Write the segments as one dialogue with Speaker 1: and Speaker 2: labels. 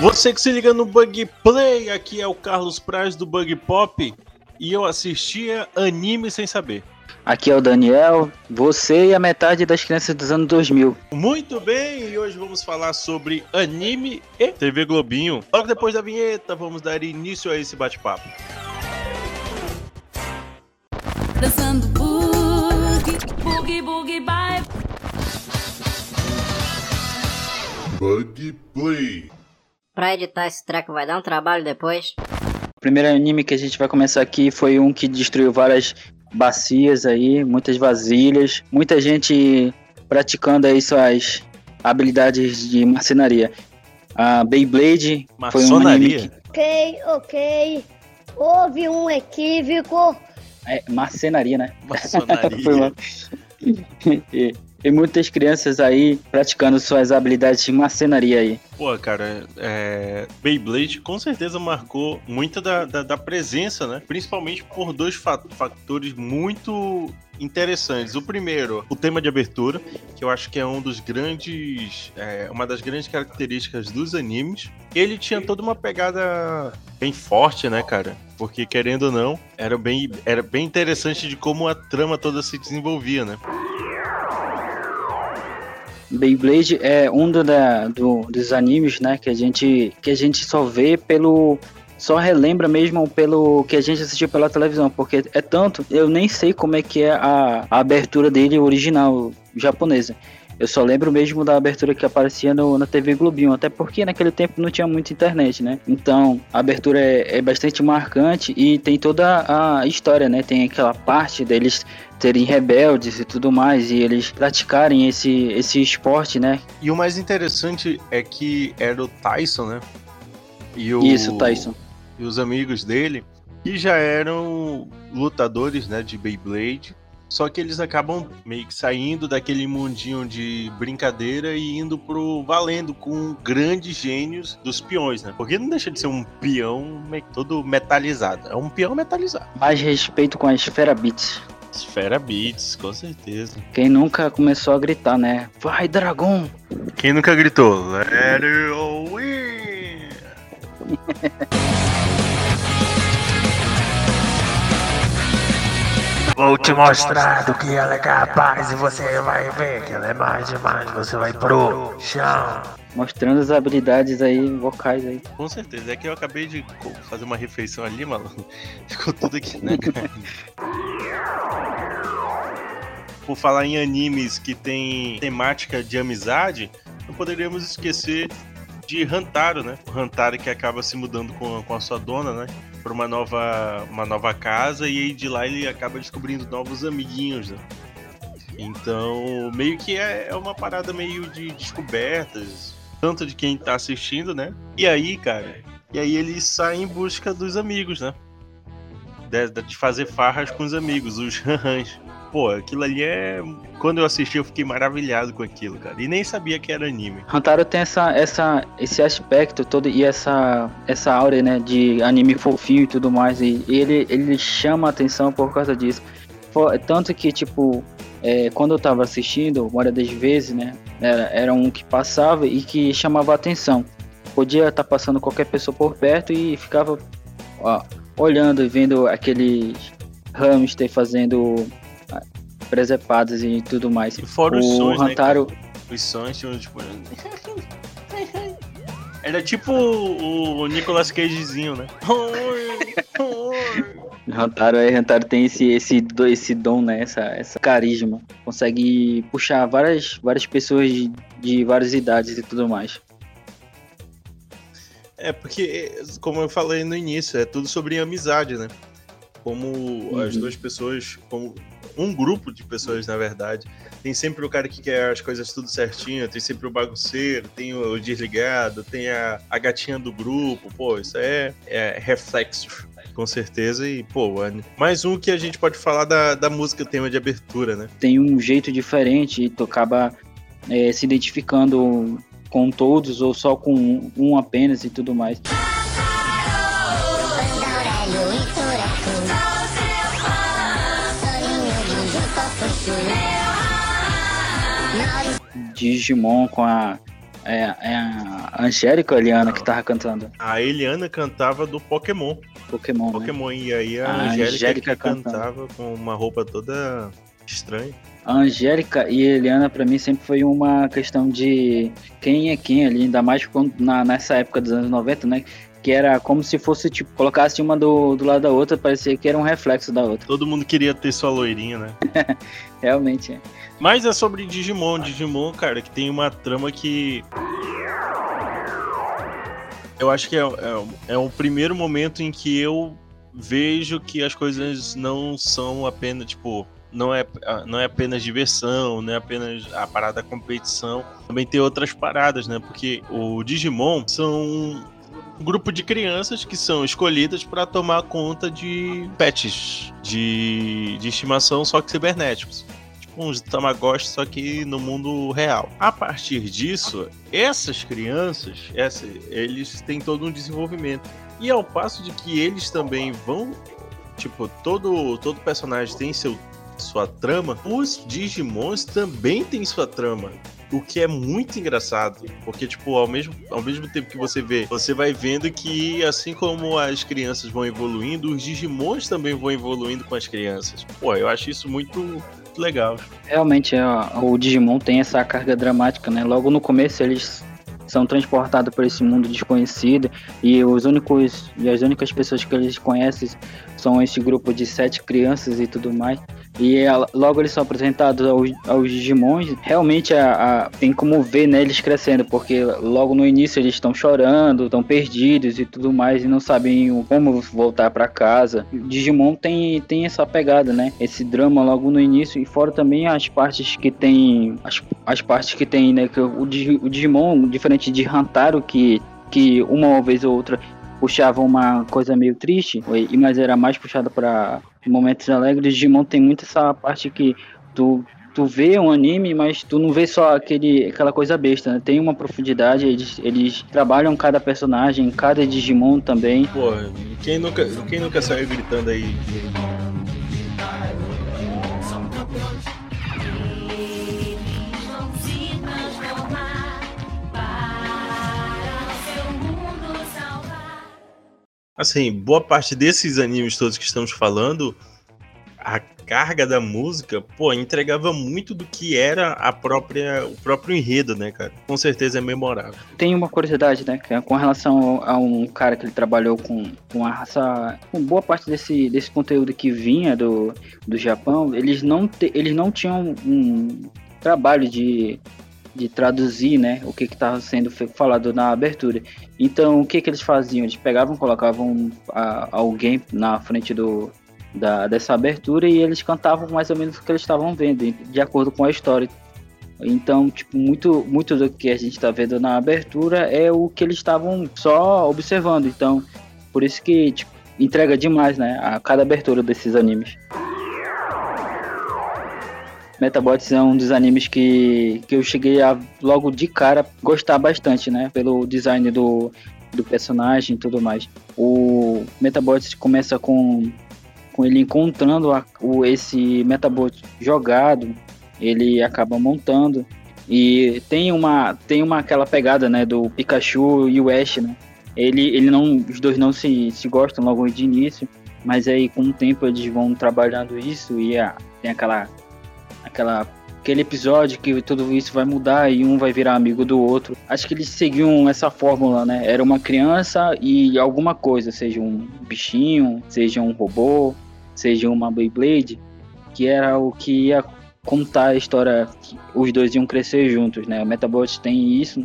Speaker 1: Você que se liga no Bug Play, aqui é o Carlos Praz do Bug Pop e eu assistia anime sem saber.
Speaker 2: Aqui é o Daniel, você e a metade das crianças dos anos 2000.
Speaker 1: Muito bem, e hoje vamos falar sobre anime e TV Globinho. Logo depois da vinheta, vamos dar início a esse bate-papo. Dançando boogie, boogie, bye.
Speaker 3: Bug Play.
Speaker 4: Pra editar esse treco vai dar um trabalho depois.
Speaker 2: O primeiro anime que a gente vai começar aqui foi um que destruiu várias bacias aí, muitas vasilhas, muita gente praticando aí suas habilidades de marcenaria. A Beyblade foi um anime que...
Speaker 5: Ok, ok. Houve um equívoco.
Speaker 2: É, marcenaria, né?
Speaker 1: Marcenaria.
Speaker 2: Tem muitas crianças aí praticando suas habilidades de marcenaria aí.
Speaker 1: Pô, cara, é... Beyblade com certeza marcou muita da, da, da presença, né? Principalmente por dois fatores muito interessantes. O primeiro, o tema de abertura, que eu acho que é um dos grandes, é, uma das grandes características dos animes. Ele tinha toda uma pegada bem forte, né, cara? Porque querendo ou não, era bem, era bem interessante de como a trama toda se desenvolvia, né?
Speaker 2: Beyblade é um do, da, do, dos animes, né, que a gente que a gente só vê pelo só relembra mesmo pelo que a gente assistiu pela televisão, porque é tanto, eu nem sei como é que é a, a abertura dele original japonesa. Eu só lembro mesmo da abertura que aparecia no, na TV Globinho, até porque naquele tempo não tinha muita internet, né? Então a abertura é, é bastante marcante e tem toda a história, né? Tem aquela parte deles terem rebeldes e tudo mais, e eles praticarem esse, esse esporte, né?
Speaker 1: E o mais interessante é que era o Tyson, né?
Speaker 2: E o, Isso, Tyson.
Speaker 1: E os amigos dele, que já eram lutadores, né, de Beyblade, só que eles acabam meio que saindo daquele mundinho de brincadeira e indo pro valendo com grandes gênios dos peões, né? Porque não deixa de ser um peão todo metalizado. É um peão metalizado.
Speaker 2: Mais respeito com a Esfera Beats.
Speaker 1: Esfera Beats, com certeza.
Speaker 2: Quem nunca começou a gritar, né? Vai, dragão!
Speaker 1: Quem nunca gritou? Let it win!
Speaker 6: Vou te mostrar do que ela é capaz e você vai ver que ela é mais demais. Você vai pro chão.
Speaker 2: Mostrando as habilidades aí, vocais aí.
Speaker 1: Com certeza. É que eu acabei de fazer uma refeição ali, maluco. Ficou tudo aqui, né, cara? Por falar em animes que tem temática de amizade, não poderíamos esquecer de Hantaro, né? O Hantaro que acaba se mudando com, com a sua dona, né? Para uma nova, uma nova casa e de lá ele acaba descobrindo novos amiguinhos, né? Então, meio que é, é uma parada meio de descobertas, tanto de quem tá assistindo, né? E aí, cara, e aí ele sai em busca dos amigos, né? De, de fazer farras com os amigos, os ranrans pô, aquilo ali é. Quando eu assisti, eu fiquei maravilhado com aquilo, cara. E nem sabia que era anime.
Speaker 2: Hantaro tem essa, essa, esse aspecto todo e essa, essa áurea, né, de anime fofinho e tudo mais. E ele, ele chama a atenção por causa disso. Tanto que, tipo, é, quando eu tava assistindo, uma das vezes, né, era, era um que passava e que chamava a atenção. Podia estar tá passando qualquer pessoa por perto e ficava ó, olhando e vendo aqueles hamster fazendo presepados e tudo mais.
Speaker 1: E fora os
Speaker 2: o
Speaker 1: sons, né,
Speaker 2: Hantaro...
Speaker 1: né, Os sons tinham, tipo... Era tipo o Nicolas Cagezinho, né?
Speaker 2: Hantaro, é, Hantaro tem esse, esse, esse dom, né? Essa, essa carisma. Consegue puxar várias, várias pessoas de, de várias idades e tudo mais.
Speaker 1: É, porque, como eu falei no início, é tudo sobre amizade, né? Como uhum. as duas pessoas, como um grupo de pessoas, na verdade. Tem sempre o cara que quer as coisas tudo certinho, tem sempre o bagunceiro, tem o desligado, tem a, a gatinha do grupo. Pô, isso é, é reflexo com certeza. E, pô, mais um que a gente pode falar da, da música tema de abertura, né?
Speaker 2: Tem um jeito diferente e tu acaba é, se identificando com todos ou só com um apenas e tudo mais. Digimon com a. É, é a Angélica ou a Eliana que tava cantando?
Speaker 1: A Eliana cantava do Pokémon.
Speaker 2: Pokémon. Né?
Speaker 1: Pokémon. E aí a,
Speaker 2: A
Speaker 1: Angélica,
Speaker 2: Angélica
Speaker 1: cantava com uma roupa toda estranha.
Speaker 2: A Angélica e a Eliana, pra mim, sempre foi uma questão de quem é quem ali, ainda mais quando, na, nessa época dos anos 90, né? Que era como se fosse, tipo, colocasse uma do, do lado da outra, parecia que era um reflexo da outra.
Speaker 1: Todo mundo queria ter sua loirinha, né?
Speaker 2: Realmente. é.
Speaker 1: Mas é sobre Digimon. Digimon, cara, que tem uma trama que. Eu acho que é, é, é o primeiro momento em que eu vejo que as coisas não são apenas, tipo. Não é, não é apenas diversão, não é apenas a parada da competição. Também tem outras paradas, né? Porque o Digimon são grupo de crianças que são escolhidas para tomar conta de pets de, de estimação, só que cibernéticos tipo uns Tamagotchi, só que no mundo real. A partir disso, essas crianças, essa, eles têm todo um desenvolvimento. E ao passo de que eles também vão, tipo, todo todo personagem tem seu sua trama, os Digimons também têm sua trama. O que é muito engraçado, porque, tipo, ao mesmo, ao mesmo tempo que você vê, você vai vendo que, assim como as crianças vão evoluindo, os Digimons também vão evoluindo com as crianças. Pô, eu acho isso muito, legal.
Speaker 2: Realmente, é, o Digimon tem essa carga dramática, né? Logo no começo eles são transportados por esse mundo desconhecido e os únicos e as únicas pessoas que eles conhecem são esse grupo de sete crianças e tudo mais. E logo eles são apresentados aos, aos Digimons. Realmente a, a- tem como ver né, eles crescendo, porque logo no início eles estão chorando, estão perdidos e tudo mais, e não sabem como voltar para casa. O Digimon tem, tem essa pegada, né? Esse drama logo no início, e fora também as partes que tem. As, as partes que tem, né? Que o, o Digimon, diferente de Hantaro, que, que uma vez ou outra puxava uma coisa meio triste, mas era mais puxada para momentos alegres. Digimon tem muito essa parte que tu tu vê um anime, mas tu não vê só aquele aquela coisa besta, né? Tem uma profundidade, eles, eles trabalham cada personagem, cada Digimon também.
Speaker 1: Pô, quem nunca, quem nunca saiu gritando aí? Assim, boa parte desses animes todos que estamos falando, a carga da música, pô, entregava muito do que era a própria, o próprio enredo, né, cara? Com certeza é memorável.
Speaker 2: Tem uma curiosidade, né? É com relação a um cara que ele trabalhou com, com a raça. Com boa parte desse, desse conteúdo que vinha do, do Japão, eles não, te, eles não tinham um trabalho de, de traduzir, né? O que estava sendo falado na abertura. Então, o que, que eles faziam? Eles pegavam, colocavam a- alguém na frente do, da, dessa abertura e eles cantavam mais ou menos o que eles estavam vendo, de acordo com a história. Então, tipo, muito, muito do que a gente tá vendo na abertura é o que eles estavam só observando. Então, por isso que tipo, entrega demais, né? A cada abertura desses animes. Metabots é um dos animes que, que eu cheguei a logo de cara gostar bastante, né? Pelo design do, do personagem e tudo mais. O Metabots começa com, com ele encontrando a- o, esse Metabot jogado ele acaba montando e tem uma tem uma aquela pegada né do Pikachu e o Ash né ele ele não os dois não se, se gostam logo de início mas aí com o tempo eles vão trabalhando isso e ah, tem aquela aquela aquele episódio que tudo isso vai mudar e um vai virar amigo do outro acho que eles seguiam essa fórmula né era uma criança e alguma coisa seja um bichinho seja um robô seja uma Beyblade que era o que ia contar a história que os dois iam crescer juntos, né? O Metabot tem isso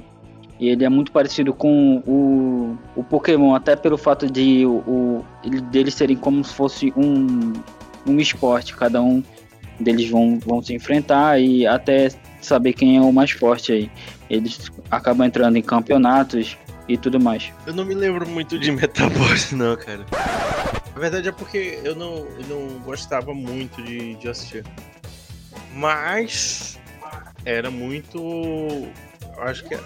Speaker 2: e ele é muito parecido com o, o Pokémon, até pelo fato de o, o ele- deles serem como se fosse um, um esporte, cada um deles vão, vão se enfrentar e até saber quem é o mais forte aí. Eles acabam entrando em campeonatos e tudo mais.
Speaker 1: Eu não me lembro muito de Metabots, não, cara. A verdade é porque eu não, eu não gostava muito de, de assistir. Mas era muito. eu Acho que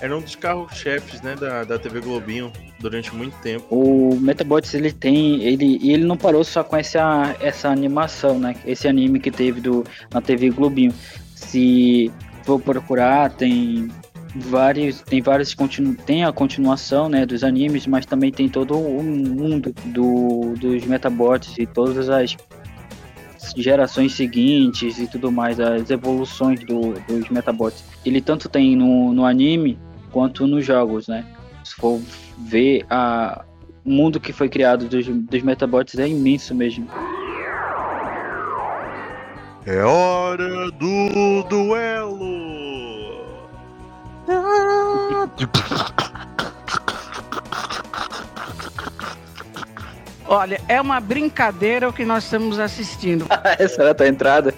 Speaker 1: era um dos carros-chefes, né, da, da TV Globinho durante muito tempo.
Speaker 2: O Metabots ele tem, ele ele não parou só com essa essa animação, né? Esse anime que teve do na TV Globinho. Se for procurar, tem vários, tem vários continu, tem a continuação, né, dos animes, mas também tem todo o mundo do, dos Metabots e todas as gerações seguintes e tudo mais, as evoluções do, dos Metabots. Ele tanto tem no, no anime quanto nos jogos, né? Se for ver a, o mundo que foi criado dos, dos Metabots é imenso mesmo.
Speaker 1: É hora do duelo!
Speaker 7: Olha, é uma brincadeira o que nós estamos assistindo.
Speaker 2: Essa era a tua entrada.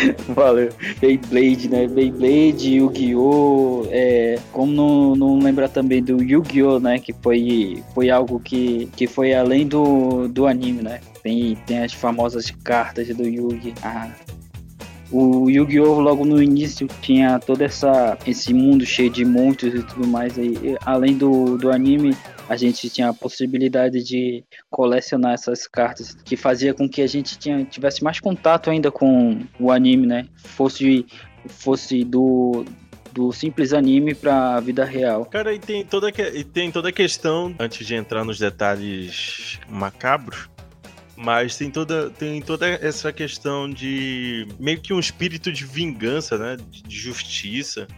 Speaker 2: Valeu. Beyblade, né? Beyblade, Yu-Gi-Oh! É, como não, não lembrar também do Yu-Gi-Oh! né? Que foi, foi algo que, que foi além do, do anime, né? Tem, tem as famosas cartas do Yu-Gi. Ah, o Yu-Gi-Oh! logo no início tinha todo essa, esse mundo cheio de monstros e tudo mais. E, além do, do anime, a gente tinha a possibilidade de colecionar essas cartas, que fazia com que a gente tinha, tivesse mais contato ainda com o anime, né? Fosse, fosse do, do simples anime pra vida real.
Speaker 1: Cara, e tem toda, e tem toda a questão, antes de entrar nos detalhes macabros, mas tem toda, tem toda essa questão de meio que um espírito de vingança, né? De justiça.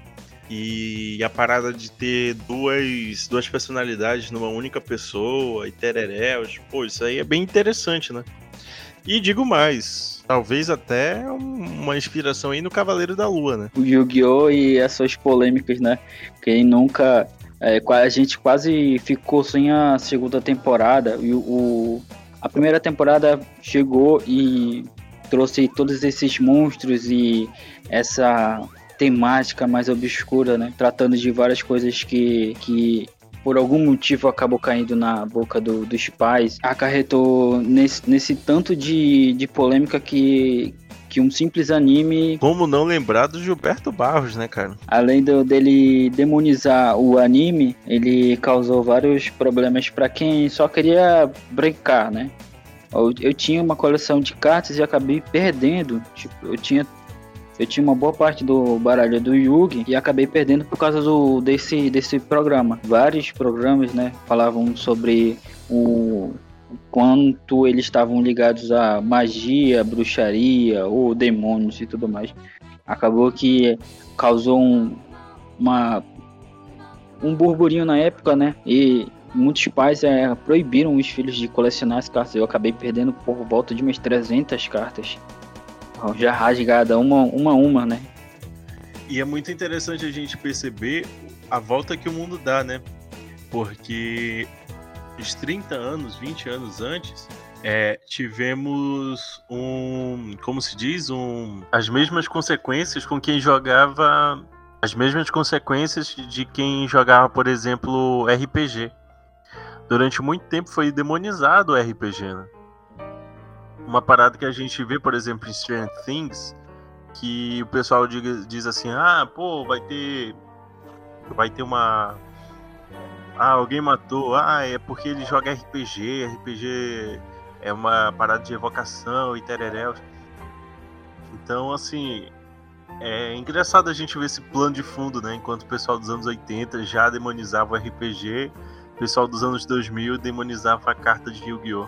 Speaker 1: E a parada de ter duas, duas personalidades numa única pessoa e tereréus. Pô, isso aí é bem interessante, né? E digo mais, talvez até um- uma inspiração aí no Cavaleiro da Lua, né?
Speaker 2: o Yu-Gi-Oh! e as suas polêmicas, né? Quem nunca. é, a gente quase ficou sem a segunda temporada. E o- a primeira temporada chegou e trouxe todos esses monstros e essa temática mais obscura, né? Tratando de várias coisas que, que por algum motivo acabou caindo na boca do- dos pais. Acarretou nesse, nesse tanto de, de polêmica que, que um simples anime
Speaker 1: Como não lembrar do Gilberto Barros, né, cara?
Speaker 2: além do- dele demonizar o anime, ele causou vários problemas pra quem só queria brincar, né? Eu, eu tinha uma coleção de cartas e acabei perdendo. Tipo, eu tinha eu tinha uma boa parte do baralho do Yugi e acabei perdendo por causa do desse desse programa. Vários programas, né, falavam sobre o quanto eles estavam ligados a magia, bruxaria ou demônios e tudo mais. Acabou que causou um, uma, um burburinho na época, né? E muitos pais é, proibiram os filhos de colecionar as cartas. Eu acabei perdendo por volta de umas 300 cartas. Já rasgada, uma, uma a uma, né?
Speaker 1: E é muito interessante a gente perceber a volta que o mundo dá, né? Porque uns 30 anos, 20 anos antes, é, tivemos um, como se diz, um, as mesmas consequências com quem jogava, as mesmas consequências de quem jogava, por exemplo, RPG. Durante muito tempo foi demonizado o RPG, né? Uma parada que a gente vê, por exemplo, em Stranger Things, que o pessoal diga- diz assim, ah, pô, vai ter. Vai ter uma. Ah, alguém matou. Ah, é porque ele joga RPG. RPG é uma parada de evocação e tereréus. Então, assim. É engraçado a gente ver esse plano de fundo, né? Enquanto o pessoal dos anos 80 já demonizava o RPG, o pessoal dos anos 2000 demonizava a carta de Yu-Gi-Oh!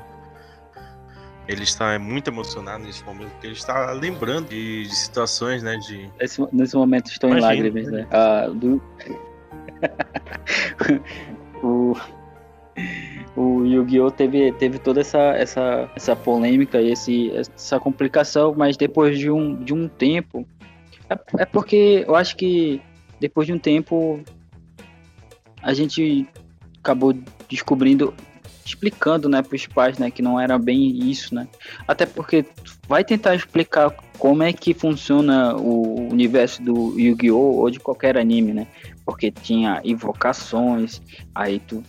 Speaker 1: Ele está muito emocionado nesse momento, porque ele está lembrando de, de situações, né? De,
Speaker 2: Nesse, nesse momento estou em
Speaker 1: Imagino,
Speaker 2: lágrimas, né? Ah, do... o o Yu-Gi-Oh! Teve, teve toda essa, essa, essa polêmica e esse, essa complicação, mas depois de um, de um tempo. É, é porque eu acho que depois de um tempo a gente acabou descobrindo, explicando né, para os pais né, que não era bem isso, né? Até porque vai tentar explicar como é que funciona o universo do Yu-Gi-Oh! ou de qualquer anime, né? Porque tinha invocações, aí tu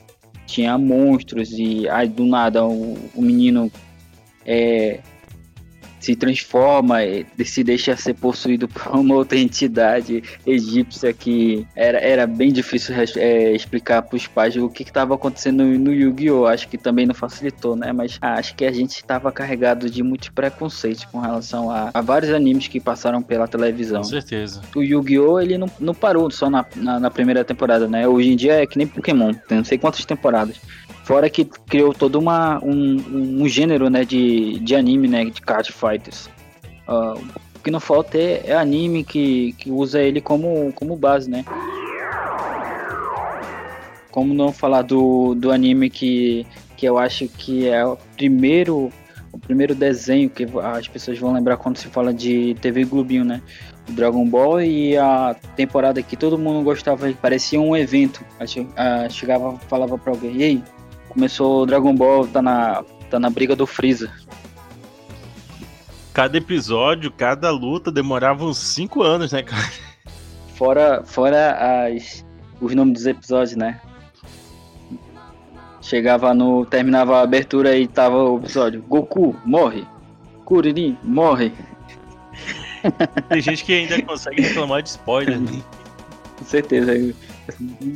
Speaker 2: tinha monstros e aí do nada o, o menino é, se transforma, e se deixa ser possuído por uma outra entidade egípcia que era, era bem difícil é, explicar para os pais o que estava acontecendo no, no Yu-Gi-Oh! Acho que também não facilitou, né? Mas ah, acho que a gente estava carregado de muitos preconceitos com relação a, a vários animes que passaram pela televisão.
Speaker 1: Com certeza.
Speaker 2: O Yu-Gi-Oh! ele não, não parou só na, na, na primeira temporada, né? Hoje em dia é que nem Pokémon, tem não sei quantas temporadas. Fora que criou todo uma, um, um, gênero né, de, de anime, né? De card fighters. Ah, o que não falta é, é anime que, que usa ele como, como base, né? Como não falar do, do anime que, que eu acho que é o primeiro o primeiro desenho que as pessoas vão lembrar quando se fala de TV Globinho, né? O Dragon Ball e a temporada que todo mundo gostava, parecia um evento. A, chegava, falava pra alguém, e aí, começou o Dragon Ball, tá na, tá na briga do Freeza.
Speaker 1: Cada episódio, cada luta demorava uns 5 anos, né, cara?
Speaker 2: Fora, fora as, os nomes dos episódios, né? Chegava no. Terminava a abertura e tava o episódio. Goku morre. Kuririn morre.
Speaker 1: Tem gente que ainda consegue reclamar de spoiler. Né?
Speaker 2: Com certeza.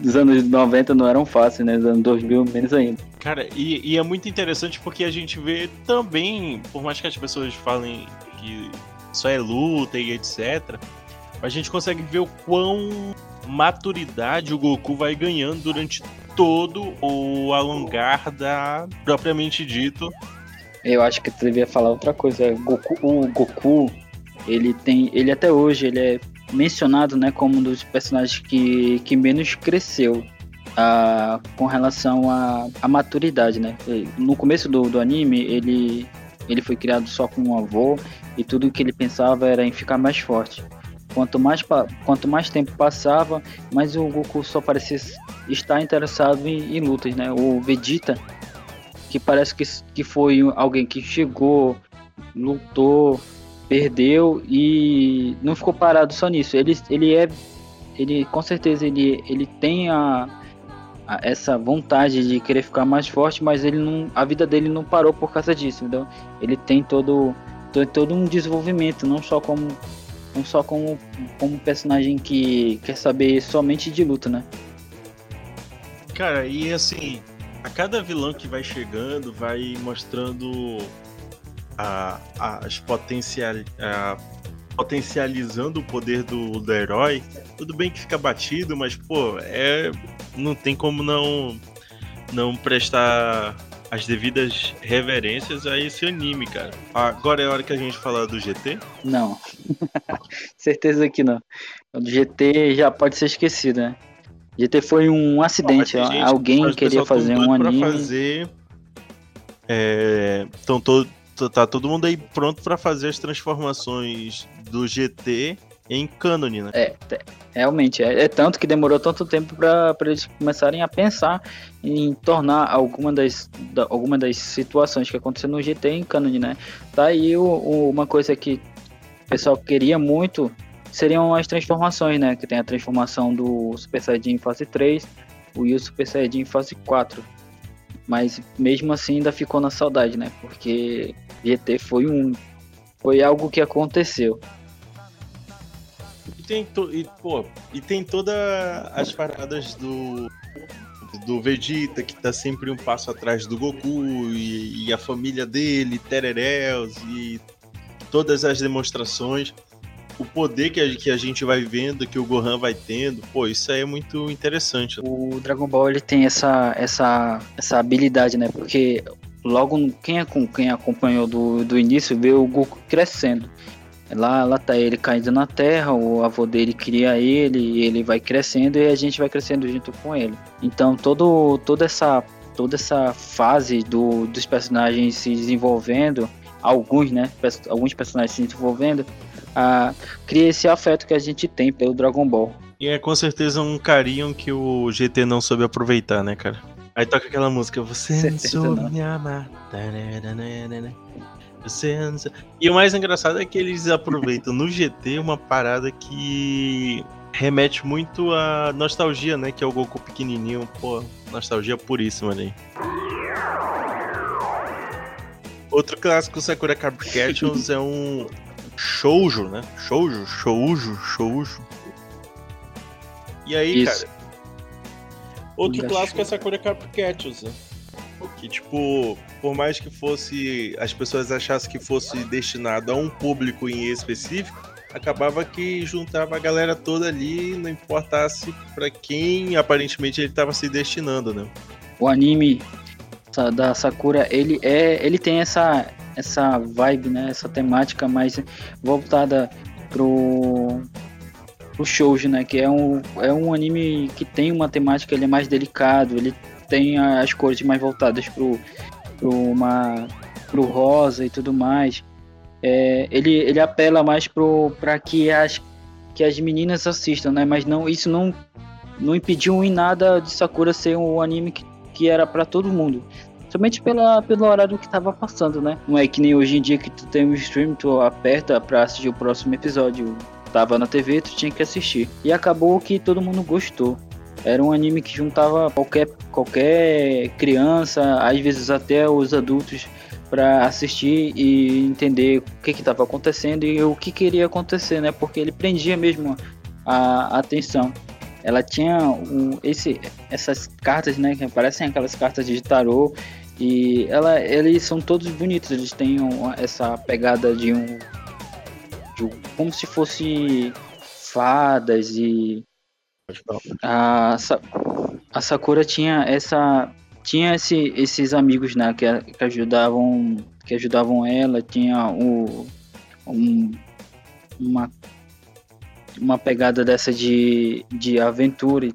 Speaker 2: Os anos 90 não eram fáceis, né? Os anos 2000 menos ainda.
Speaker 1: Cara, e, e é muito interessante porque a gente vê também, por mais que as pessoas falem que só é luta e etc, a gente consegue ver o quão maturidade o Goku vai ganhando durante todo o alongar da propriamente dito.
Speaker 2: Eu acho que tu devia falar outra coisa. Goku, o Goku, ele tem, ele até hoje ele é mencionado, né, como um dos personagens que, que menos cresceu uh, com relação à maturidade, né? No começo do, do anime, ele ele foi criado só com um avô e tudo que ele pensava era em ficar mais forte. Quanto mais, quanto mais tempo passava, mais o Goku só parecia estar interessado em, em lutas, né? O Vegeta, que parece que, que foi alguém que chegou, lutou, perdeu e não ficou parado só nisso. Ele, ele é, ele com certeza ele, ele tem a, a, essa vontade de querer ficar mais forte, mas ele não, a vida dele não parou por causa disso. Então ele tem todo, todo, todo um desenvolvimento, não só como não só como, como personagem que quer saber somente de luta, né?
Speaker 1: Cara, e assim, a cada vilão que vai chegando, vai mostrando a, as potencial, a, potencializando o poder do, do herói. Tudo bem que fica batido, mas pô, é não tem como não não prestar as devidas reverências a esse anime, cara. Agora é a hora que a gente falar do GT?
Speaker 2: Não. Certeza que não. O GT já pode ser esquecido, né? GT foi um acidente, gente, alguém queria fazer um anime.
Speaker 1: Fazer, é, então tá todo mundo aí pronto para fazer as transformações do GT em cânone, né?
Speaker 2: É, realmente. É, é, tanto que demorou tanto tempo para eles começarem a pensar em tornar alguma das, da, alguma das situações que aconteceram no GT em cânone, né? Tá aí o, o, uma coisa que o pessoal queria muito seriam as transformações, né? Que tem a transformação do Super Saiyajin fase 3 e o Super Saiyajin fase 4. Mas mesmo assim ainda ficou na saudade, né? Porque GT foi um foi algo que aconteceu
Speaker 1: tem, to, e, pô, e tem todas as paradas do do Vegeta, que tá sempre um passo atrás do Goku, e, e a família dele, Tereréus, e todas as demonstrações. O poder que a, que a gente vai vendo, que o Gohan vai tendo, pô, isso aí é muito interessante.
Speaker 2: O Dragon Ball ele tem essa, essa, essa habilidade, né? Porque logo quem, quem acompanhou do, do início vê o Goku crescendo. Lá, lá tá ele caindo na terra, o avô dele cria ele, ele vai crescendo e a gente vai crescendo junto com ele. Então todo, toda essa toda essa fase do, dos personagens se desenvolvendo, alguns, né, alguns personagens se desenvolvendo, ah, cria esse afeto que a gente tem pelo Dragon Ball.
Speaker 1: E é com certeza um carinho que o GT não soube aproveitar, né, cara? Aí toca aquela música, você não soube me amar. E o mais engraçado é que eles aproveitam no GT uma parada que remete muito à nostalgia, né? Que é o Goku pequenininho. Pô, nostalgia puríssima ali. Outro clássico Sakura Card Captors é um shoujo, né? Shoujo, shoujo, shoujo. E aí,
Speaker 2: Isso.
Speaker 1: cara, outro
Speaker 2: Ainda
Speaker 1: clássico é
Speaker 2: shoujo.
Speaker 1: Sakura Captors, né? Que, tipo, por mais que fosse. As pessoas achassem que fosse destinado a um público em específico, acabava que juntava a galera toda ali, não importasse pra quem aparentemente ele tava se destinando, né?
Speaker 2: O anime da Sakura, ele é, ele tem essa essa vibe, né, essa temática mais voltada pro pro shoujo, né, que é um é um anime que tem uma temática, ele é mais delicado, ele tem as cores mais voltadas pro pro uma pro rosa e tudo mais. É, ele ele apela mais para que as que as meninas assistam, né, mas não isso não não impediu em nada de Sakura ser um anime que, que era pra todo mundo. Somente pela, pelo horário que tava passando, né? Não é que nem hoje em dia que tu tem um stream, tu aperta pra assistir o próximo episódio. Tava na TV, tu tinha que assistir. E acabou que todo mundo gostou. Era um anime que juntava qualquer, qualquer criança, às vezes até os adultos, pra assistir e entender o que que tava acontecendo e o que queria acontecer, né? Porque ele prendia mesmo a atenção ela tinha um, esse, essas cartas, né, que parecem aquelas cartas de tarô e ela, eles são todos bonitos, eles têm uma- essa pegada de um, de um- como se fosse fadas e a, a Sakura tinha essa tinha esse, esses amigos, né, que, que ajudavam que ajudavam ela, tinha o um, uma uma pegada dessa de, de aventura e-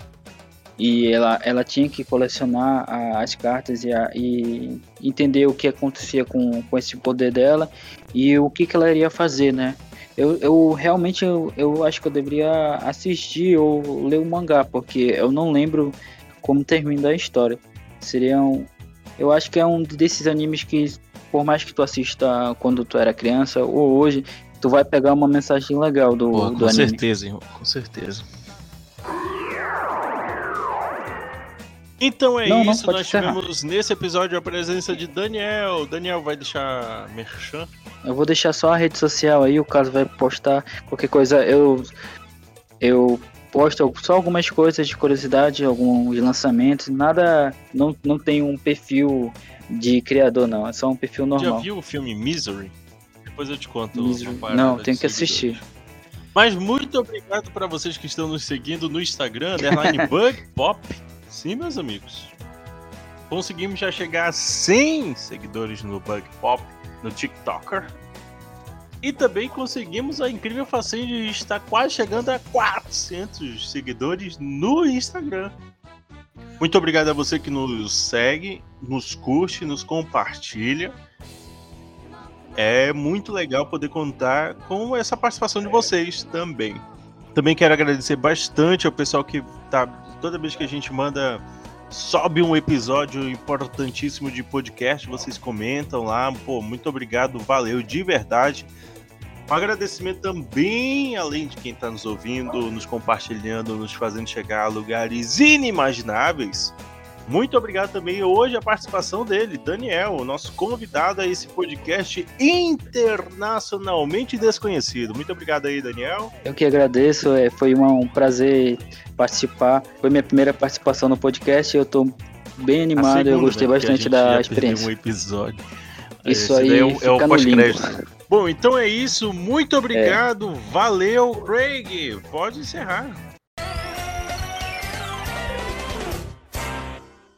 Speaker 2: e ela, ela tinha que colecionar a- as cartas e, a- e entender o que acontecia com, com esse poder dela e o que, que ela iria fazer, né? Eu, eu realmente eu, eu acho que eu deveria assistir ou ler o mangá, porque eu não lembro como termina a história. Seria um, eu acho que é um desses animes que, por mais que tu assista quando tu era criança ou hoje, tu vai pegar uma mensagem legal do,
Speaker 1: Pô,
Speaker 2: do
Speaker 1: com
Speaker 2: anime.
Speaker 1: certeza, irmão, com certeza. Então é
Speaker 2: Não, não,
Speaker 1: isso,
Speaker 2: pode
Speaker 1: nós
Speaker 2: encerrar.
Speaker 1: tivemos nesse episódio a presença de Daniel. Daniel vai deixar merchan.
Speaker 2: Eu vou deixar só a rede social aí, o caso vai postar qualquer coisa. Eu eu posto só algumas coisas de curiosidade, alguns lançamentos, nada não, não tem um perfil de criador não, é só um perfil
Speaker 1: Já
Speaker 2: normal.
Speaker 1: viu o filme Misery? Depois eu te conto.
Speaker 2: Misery. Não, tenho que
Speaker 1: seguidores.
Speaker 2: assistir.
Speaker 1: Mas muito obrigado para vocês que estão nos seguindo no Instagram, Bug Pop. Sim, meus amigos. Conseguimos já chegar a 100 seguidores no Bug Pop, no TikToker. E também conseguimos a incrível façanha de estar quase chegando a 400 seguidores no Instagram. Muito obrigado a você que nos segue, nos curte, nos compartilha. É muito legal poder contar com essa participação de vocês também. Também quero agradecer bastante ao pessoal que tá toda vez que a gente manda sobe um episódio importantíssimo de podcast, vocês comentam lá. Pô, muito obrigado, valeu de verdade. Um agradecimento também, além de quem está nos ouvindo, nos compartilhando, nos fazendo chegar a lugares inimagináveis. Muito obrigado também hoje a participação dele, Daniel, o nosso convidado a esse podcast internacionalmente desconhecido. Muito obrigado aí, Daniel.
Speaker 2: Eu que agradeço, é, foi um prazer participar. Foi minha primeira participação no podcast, eu tô bem animado, eu
Speaker 1: segunda,
Speaker 2: gostei
Speaker 1: né, porque a
Speaker 2: bastante
Speaker 1: gente
Speaker 2: da
Speaker 1: já
Speaker 2: experiência.
Speaker 1: um episódio.
Speaker 2: Isso
Speaker 1: Esse
Speaker 2: aí
Speaker 1: é o, é o
Speaker 2: fica no limbo.
Speaker 1: pós-crédito. Bom, então é isso. Muito obrigado. Valeu, Craig. Pode encerrar.